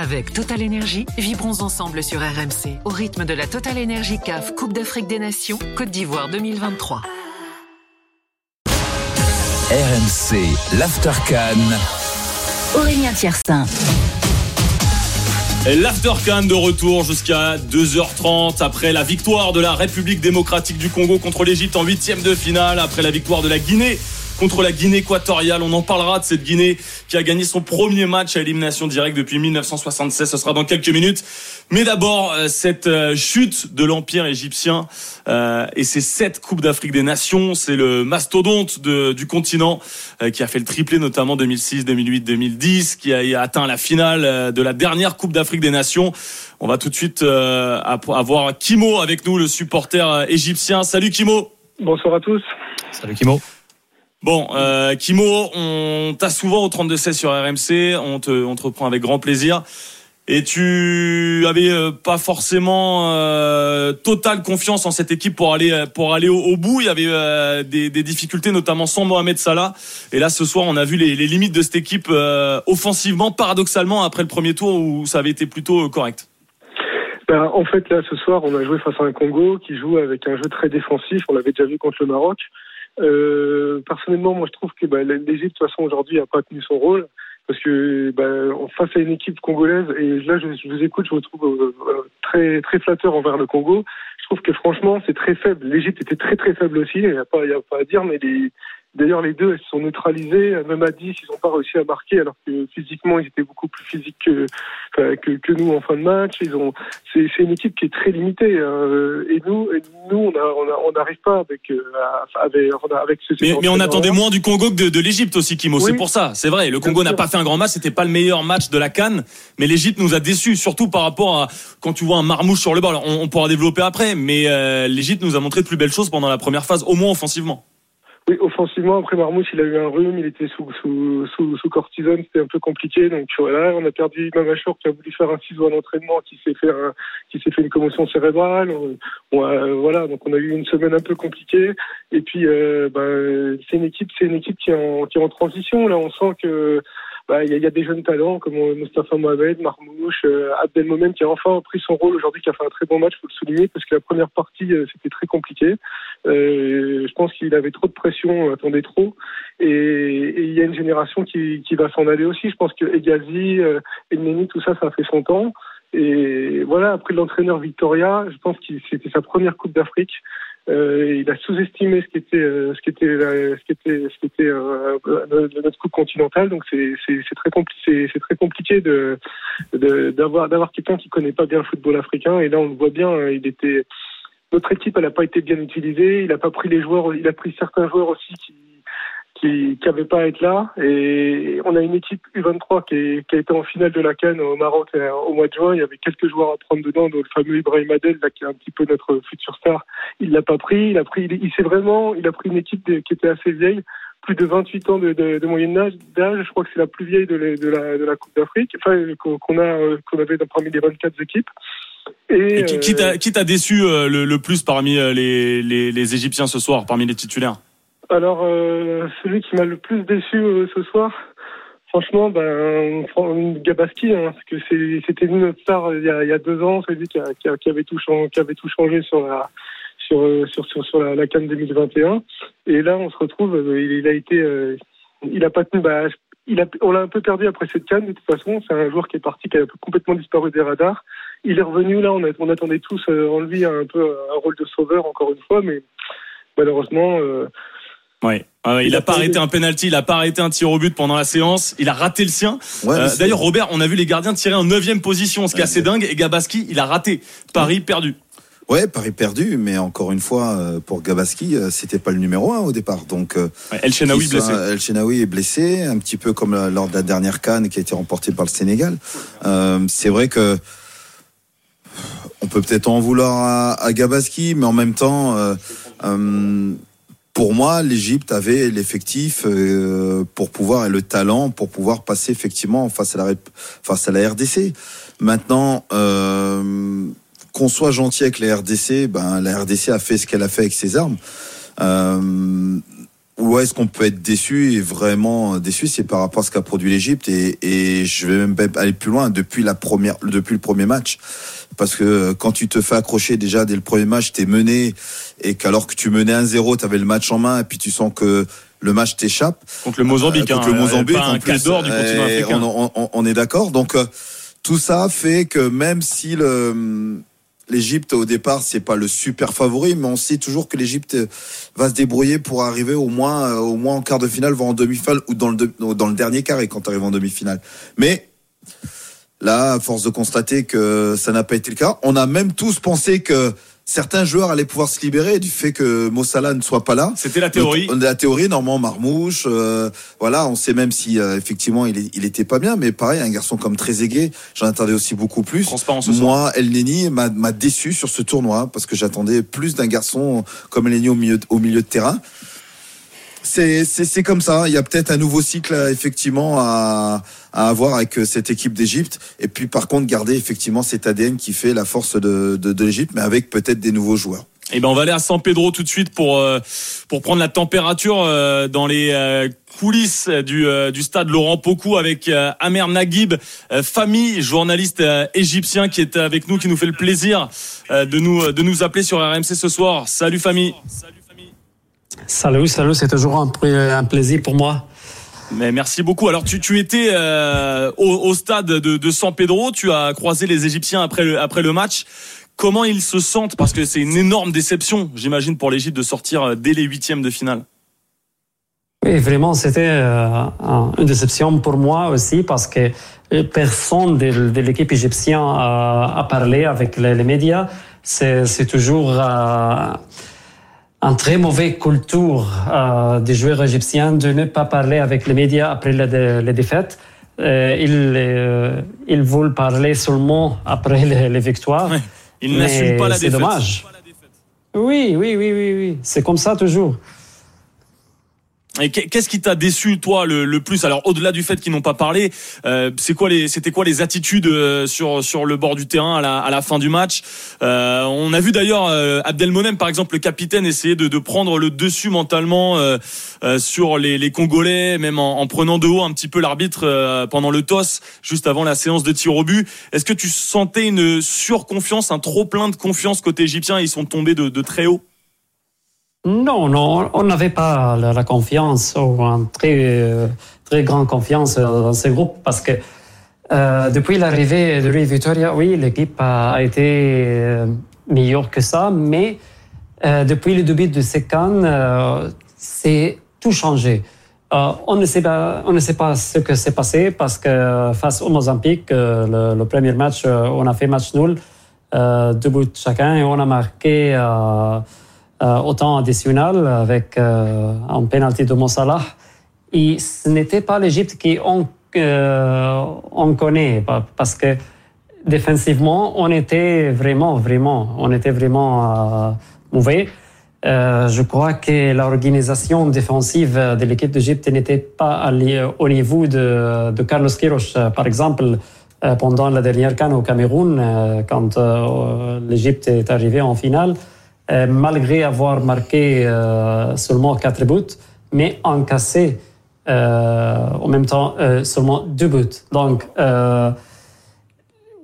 Avec Total Energy, vibrons ensemble sur RMC au rythme de la Total Energy CAF Coupe d'Afrique des Nations Côte d'Ivoire 2023. RMC, l'Aftercan. Aurélien Tiersin. L'Aftercan de retour jusqu'à 2h30 après la victoire de la République démocratique du Congo contre l'Égypte en huitième de finale, après la victoire de la Guinée contre la Guinée équatoriale. On en parlera de cette Guinée qui a gagné son premier match à élimination directe depuis 1976. Ce sera dans quelques minutes. Mais d'abord, euh, cette euh, chute de l'Empire égyptien euh, et ces sept Coupes d'Afrique des Nations. C'est le mastodonte de, du continent qui a fait le triplé notamment 2006, 2008, 2010, qui a atteint la finale de la dernière Coupe d'Afrique des Nations. On va tout de suite avoir Kimo avec nous, le supporter égyptien. Salut Kimo. Bonsoir à tous. Salut Kimo. Bon, euh, Kimo, on t'a souvent au 32-16 sur RMC, on te, on te reprend avec grand plaisir. Et tu avais euh, pas forcément euh, totale confiance en cette équipe pour aller pour aller au, bout. Il y avait euh, des, des, difficultés, notamment sans Mohamed Salah. Et là, ce soir, on a vu les, les limites de cette équipe euh, offensivement, paradoxalement, après le premier tour où ça avait été plutôt correct. Ben, en fait, là, ce soir, on a joué face à un Congo qui joue avec un jeu très défensif. On l'avait déjà vu contre le Maroc. Euh, personnellement, moi, je trouve que bah, l'Égypte, de toute façon, aujourd'hui, n'a pas tenu son rôle. Parce que bah, face à une équipe congolaise, et là, je, je vous écoute, je vous trouve euh, euh, très, très flatteur envers le Congo. Je trouve que franchement, c'est très faible. L'Égypte était très, très faible aussi. Il n'y a, pas, a pas à dire, mais les, D'ailleurs, les deux, elles se sont neutralisées. Même à 10, ils n'ont pas réussi à marquer, alors que physiquement, ils étaient beaucoup plus physiques que, que, que, nous en fin de match. Ils ont, c'est, c'est une équipe qui est très limitée. Hein. Et nous, et nous, on n'arrive on pas avec, euh, avec, avec ce. Mais, mais on attendait moins du Congo que de, de l'Égypte aussi, Kimo. C'est pour ça. C'est vrai. Le Congo n'a pas fait un grand match. C'était pas le meilleur match de la Cannes. Mais l'Égypte nous a déçus, surtout par rapport à quand tu vois un marmouche sur le bord. on, on, pourra développer après, mais euh, l'Égypte nous a montré de plus belles choses pendant la première phase, au moins offensivement. Oui, offensivement, après Marmouche, il a eu un rhume, il était sous, sous, sous, sous cortisone, c'était un peu compliqué. Donc voilà, on a perdu Mamachour qui a voulu faire un ciseau à l'entraînement, qui s'est fait un, fait une commotion cérébrale. On, voilà, donc on a eu une semaine un peu compliquée. Et puis, euh, ben, c'est une équipe, c'est une équipe qui est en, qui est en transition. Là, on sent que bah, il y, a des jeunes talents comme euh, Mustafa Mohamed, Marmouche, euh, Abdelmomen qui a enfin pris son rôle aujourd'hui, qui a fait un très bon match, faut le souligner, parce que la première partie euh, c'était très compliqué. Je pense qu'il avait trop de pression, attendait trop, et il y a une génération qui, qui va s'en aller aussi. Je pense que Egazi, Neni, tout ça, ça a fait son temps. Et voilà, après l'entraîneur Victoria, je pense que c'était sa première Coupe d'Afrique. Euh, il a sous-estimé ce qui était euh, ce qui était euh, ce qui était ce qui était euh, notre coupe continentale. Donc c'est c'est très compliqué c'est très compliqué de d'avoir d'avoir quelqu'un qui connaît pas bien le football africain. Et là on le voit bien, il était notre équipe elle n'a pas été bien utilisée. Il a pas pris les joueurs, il a pris certains joueurs aussi qui qui n'avait pas à être là. Et on a une équipe U23 qui, qui a été en finale de la Cannes au Maroc euh, au mois de juin. Il y avait quelques joueurs à prendre dedans, dont le fameux Ibrahim Adel, là, qui est un petit peu notre futur star. Il l'a pas pris. Il a pris, il, s'est vraiment, il a pris une équipe qui était assez vieille, plus de 28 ans de, de, de moyenne d'âge. Je crois que c'est la plus vieille de, la, de, la, Coupe d'Afrique. Enfin, qu'on a, euh, qu'on avait parmi les 24 équipes. Et, qui, t'a, qui t'a déçu euh, le, le, plus parmi les, les, les Égyptiens ce soir, parmi les titulaires? Alors, euh, celui qui m'a le plus déçu euh, ce soir, franchement, ben, Gabaski, hein, parce que c'était notre star euh, il y, a, il y, a, deux ans, celui qui, qui, qui, avait tout changé, qui avait tout changé sur la sur sur sur, sur la, la Cannes 2021. Et là, on se retrouve, il, il a été, il a pas tenu. Bah, il a, on l'a un peu perdu après cette canne, de toute façon. C'est un joueur qui est parti, qui a complètement disparu des radars. Il est revenu, là, on, a, on attendait tous en lui un peu un rôle de sauveur, encore une fois, mais malheureusement, euh, Ouais. il, il, a, pas arrêté un penalty, il a pas arrêté un tir au but pendant la séance, il a raté le sien. Euh, d'ailleurs, Robert, on a vu les gardiens tirer en neuvième position, ce qui est assez dingue, et Gabaski, il a raté. Paris perdu. Ouais, Paris perdu, mais encore une fois, euh, pour Gabaski, euh, c'était pas le numéro un au départ. Donc, El Chenaoui blessé. El Chenaoui est blessé, un petit peu comme lors de la dernière canne qui a été remportée par le Sénégal. c'est vrai que on peut peut-être en vouloir à, à, Gabaski, mais en même temps, pour moi, l'Égypte avait l'effectif euh, pour pouvoir et le talent pour pouvoir passer effectivement face à la RDC. Maintenant, euh, qu'on soit gentil avec la RDC, ben la RDC a fait ce qu'elle a fait avec ses armes. Euh, où est-ce qu'on peut être déçu et vraiment déçu, c'est par rapport à ce qu'a produit l'Égypte et, et je vais même aller plus loin depuis la première, depuis le premier match, parce que quand tu te fais accrocher déjà dès le premier match, t'es mené et qu'alors que tu menais 1-0, t'avais le match en main et puis tu sens que le match t'échappe contre le Mozambique, euh, contre hein, le Mozambique, pas un plus, du continent africain. on, on- on est d'accord. Donc euh, tout ça fait que même si le l'Égypte au départ c'est pas le super favori, mais on sait toujours que l'Égypte va se débrouiller pour arriver au moins euh, au moins en quart de finale, voire en demi-finale ou dans le dernier carré quand tu arrives en demi-finale. Mais là, force de constater que ça n'a pas été le cas, on a même tous pensé que certains joueurs allaient pouvoir se libérer du fait que Mossala ne soit pas là. C'était la théorie. Le- La théorie, Normand Marmouche, euh, voilà, on sait même si euh, effectivement il, était pas bien, mais pareil, un garçon comme Trezeguet, j'en attendais aussi beaucoup plus. Moi, El Neni m'a m'a déçu sur ce tournoi parce que j'attendais plus d'un garçon comme El Neni au milieu, au milieu de terrain. C'est comme ça. Il y a peut-être un nouveau cycle euh, effectivement à, à avoir avec euh, cette équipe d'Égypte. Et puis par contre garder effectivement cet ADN qui fait la force de, de, l'Égypte, mais avec peut-être des nouveaux joueurs. Eh ben on va aller à San Pedro tout de suite pour euh, pour prendre la température dans les coulisses du du stade Laurent Pocou avec Amer Naguib, famille journaliste égyptien qui est avec nous, qui nous fait le plaisir de nous de nous appeler sur RMC ce soir. Salut famille. Salut, salut, c'est toujours un, plaisir pour moi. Mais merci beaucoup. Alors tu, tu étais euh, au, au stade de, de San Pedro, tu as croisé les Égyptiens après le, après le match. Comment ils se sentent? Parce que c'est une énorme déception, j'imagine, pour l'Égypte de sortir euh, dès les huitièmes de finale. Oui, vraiment, c'était euh, un- une déception pour moi aussi parce que personne de, de l'équipe égyptienne a, a parlé avec les, les médias. C'est c'est toujours euh, un très mauvais culture euh, des joueurs égyptiens de ne pas parler avec les médias après les, dé- les défaites. Euh, ils, euh, ils veulent parler seulement après les, les victoires. Ouais. Ils n'assument pas la c'est défaite. dommage. Oui, oui, oui, oui, oui. C'est comme ça toujours. Qu'est-ce qui t'a déçu toi le, le plus? Alors au-delà du fait qu'ils n'ont pas parlé, euh, c'est quoi c'était quoi les attitudes euh, sur sur le bord du terrain à la, à la fin du match? Euh, On a vu d'ailleurs euh, Abdelmonem par exemple le capitaine essayer de, de prendre le dessus mentalement euh, euh, sur les, les Congolais, même en, en prenant de haut un petit peu l'arbitre pendant le toss juste avant la séance de tir au but. Est-ce que tu sentais une surconfiance, un trop plein de confiance côté égyptien? Ils sont tombés de, de très haut. Non, non, on n'avait pas la, confiance ou une très, très grande confiance dans ce groupe parce que euh, depuis l'arrivée de Rui Vitoria, oui, l'équipe a, été euh, meilleure que ça, mais euh, depuis le début de ces cannes, c'est tout changé. On, ne sait pas, on ne sait pas ce que s'est passé parce que face au Mozambique, le, le premier match, on a fait match nul, deux buts chacun et on a marqué au temps additionnel avec euh, un penalty de Mossala. Et ce n'était pas l'Égypte qui on, euh, on connaît pa- parce que défensivement, on était vraiment, vraiment, on était vraiment euh, mauvais. Euh, je crois que l'organisation défensive de l'équipe d'Égypte n'était pas au niveau de, Carlos Queiroz, euh, par exemple, euh, pendant la dernière canne au Cameroun, euh, quand euh, l'Égypte est arrivée en finale, euh, malgré avoir marqué euh, seulement quatre buts, mais encaissé euh, en même temps euh, seulement deux buts. Donc, euh,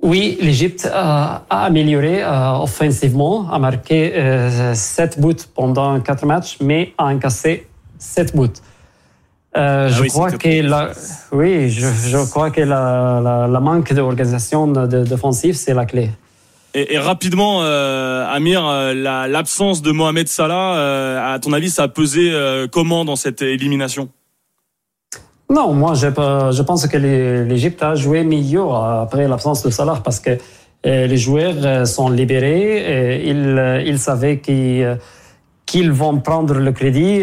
oui, l'Égypte a, a amélioré euh, offensivement, a marqué euh, sept buts pendant quatre matchs, mais a encaissé sept buts. Euh, je oui, crois que la, oui, je, je crois que la, la, la manque d'organisation d'offensive, c'est la clé. Et, rapidement, euh, Amir, euh, la- l'absence de Mohamed Salah, euh, à ton avis, ça a pesé comment dans cette élimination? Non, moi, je, pe- je pense que l'Égypte a joué mieux après l'absence de Salah parce que les joueurs sont libérés et ils, ils savaient qu'ils qu'ils vont prendre le crédit,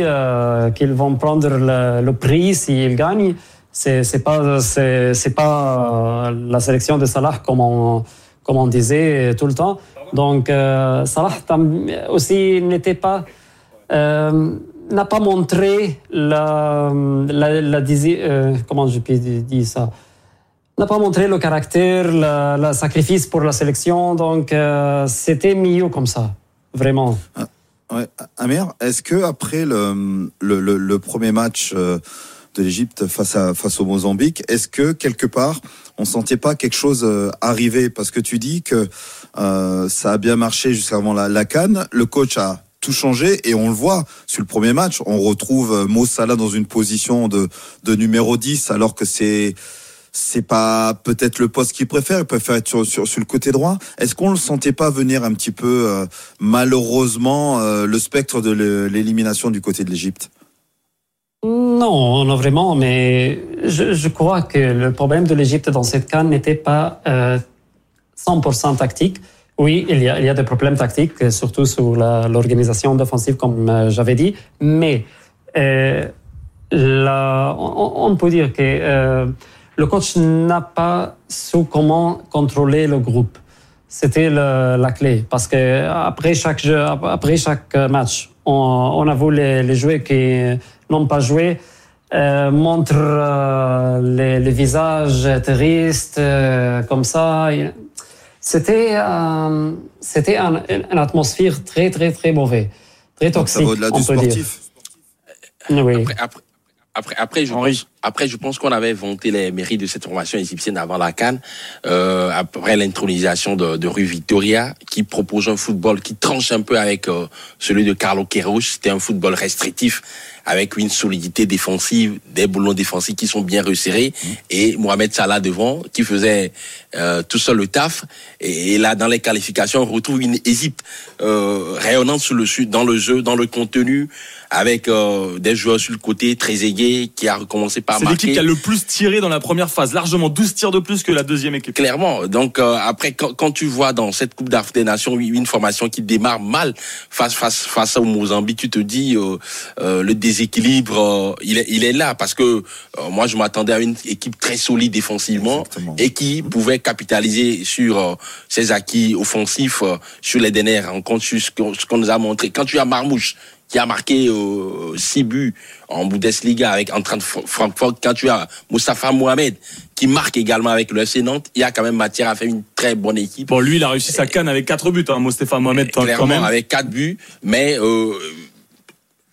qu'ils vont prendre le, le prix s'ils gagnent. C'est c'est pas pas la sélection de Salah comme on comme on disait tout le temps. Donc euh, Salah aussi n'était pas euh, n'a pas montré la, la, la euh, comment je peux dire ça? N'a pas montré le caractère, le, sacrifice pour la sélection. Donc, euh, c'était mieux comme ça, vraiment. Ouais, Amir, est-ce que après le, le, premier match euh, de l'Égypte face à face au Mozambique, est-ce que quelque part on sentait pas quelque chose euh, arriver. Parce que tu dis que euh, ça a bien marché jusqu'avant la, la canne, le coach a tout changé et on le voit sur le premier match, on retrouve euh, Mo Salah dans une position de numéro 10 alors que c'est c'est pas peut-être le poste qu'il préfère, il préfère être sur, le côté droit. Est-ce qu'on le sentait pas venir un petit peu malheureusement le spectre de l'élimination du côté de l'Égypte? Non, non vraiment, mais je, je crois que le problème de l'Égypte dans cette canne n'était pas euh, 100% tactique. Oui, il y, a, il y a des problèmes tactiques, surtout sur l'organisation d'offensive, comme euh, j'avais dit, mais euh, la- on, on peut dire que euh, le coach n'a pas su comment contrôler le groupe. C'était la clé parce que après chaque jeu, après chaque match, on, on a vu les, les joueurs qui n'ont pas joué euh, montrent euh, les, les visages tristes euh, comme ça. C'était euh, c'était un- une atmosphère très très très mauvaise, très Donc, Ça toxique. va au-delà du dire. sportif. Oui. Après, après, après, après, je Henri. Après, je pense qu'on avait vanté les mérites de cette formation égyptienne avant la Cannes, euh, après l'intronisation de, de Rue Victoria, qui propose un football qui tranche un peu avec euh, celui de Carlo Queiroz. C'était un football restrictif avec une solidité défensive, des boulons défensifs qui sont bien resserrés, et Mohamed Salah devant, qui faisait euh, tout seul le taf. Et, et là, dans les qualifications, on retrouve une Égypte euh, rayonnante sur le sud, dans le jeu, dans le contenu, avec euh, des joueurs sur le côté, très aigués, qui a recommencé par C'est l'équipe qui a le plus tiré dans la première phase, largement 12 tirs de plus que la deuxième équipe. Clairement. Donc euh, après, quand, quand tu vois dans cette Coupe d'Afrique des Nations une formation qui démarre mal face face face au Mozambique, tu te dis euh, euh, le déséquilibre, euh, il est il est là parce que euh, moi je m'attendais à une équipe très solide défensivement Exactement. et qui pouvait capitaliser sur euh, ses acquis offensifs euh, sur les dernières rencontres, sur ce qu'on ce qu'on nous a montré. Quand tu as Marmouche qui a marqué euh, six buts en Bundesliga avec en train de Francfort, quand tu as Moustapha Mohamed qui marque également avec le FC Nantes, il y a quand même matière à faire une très bonne équipe. Bon, lui, il a réussi sa canne avec 4 buts, hein, Mostefa Mohamed, quand Clairement, même. avec quatre buts, mais euh,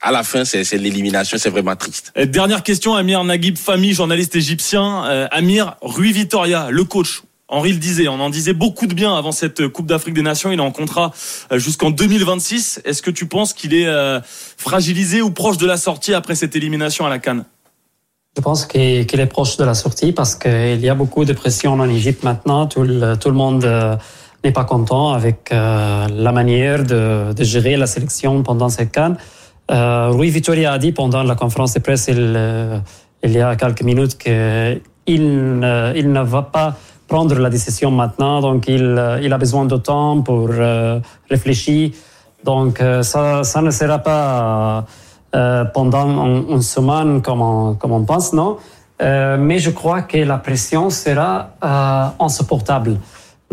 à la fin, c'est l'élimination, c'est vraiment triste. Et Dernière question, Amir Naguib Fami, journaliste égyptien. Euh, Amir, Rui Vitoria, le coach. Henri le disait, on en disait beaucoup de bien avant cette Coupe d'Afrique des Nations. Il est en contrat euh, jusqu'en 2026. Est-ce que tu penses qu'il est euh, fragilisé ou proche de la sortie après cette élimination à la Cannes? Je pense qu'il est proche de la sortie parce qu'il y a beaucoup de pression en Égypte maintenant. Tout le, monde euh, n'est pas content avec la manière de, gérer la sélection pendant cette canne. Rui Vittoria a dit pendant la conférence de presse il, y a quelques minutes qu'il ne, il ne va pas prendre la décision maintenant, donc il, euh, il a besoin de temps pour euh, réfléchir. Donc euh, ça, ça ne sera pas euh, pendant une, une semaine comme on, comme on pense, non Euh, Mais je crois que la pression sera insupportable.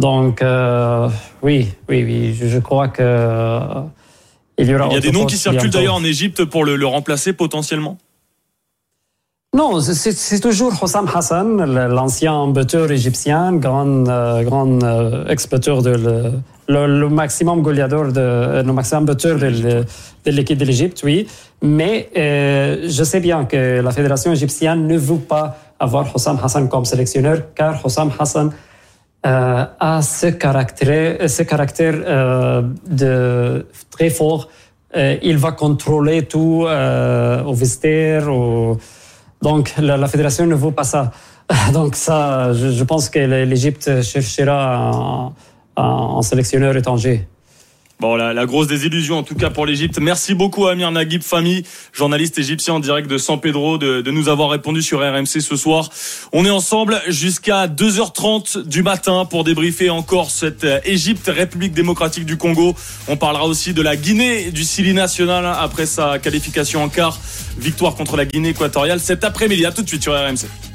Donc euh, oui, oui, oui, je, je crois que il y aura. Il y a des noms qui circulent d'ailleurs en Égypte pour le, le remplacer potentiellement? Non, c'est toujours Hossam Hassan, l'ancien buteur égyptien, grand, euh, grand euh, de le, maximum goleador de euh, le maximum de, le- de l'équipe de l'Égypte, oui. Mais euh, je sais bien que la fédération égyptienne ne veut pas avoir Hossam Hassan comme sélectionneur, car Hossam Hassan euh, a ce caractère, ce caractère euh, de très fort. Euh, il va contrôler tout euh, au vestiaire. Au... Donc la, fédération ne veut pas ça. Donc ça, je, pense que l'Égypte cherchera un- un sélectionneur étranger. Bon, la, la grosse désillusion en tout cas pour l'Égypte. Merci beaucoup Amir Naguib Fami, journaliste égyptien en direct de San Pedro, de, de nous avoir répondu sur RMC ce soir. On est ensemble jusqu'à 2h30 du matin pour débriefer encore cette euh, Égypte, République démocratique du Congo. On parlera aussi de la Guinée, du Sili national après sa qualification en quart, victoire contre la Guinée équatoriale cet après-midi. À tout de suite sur RMC.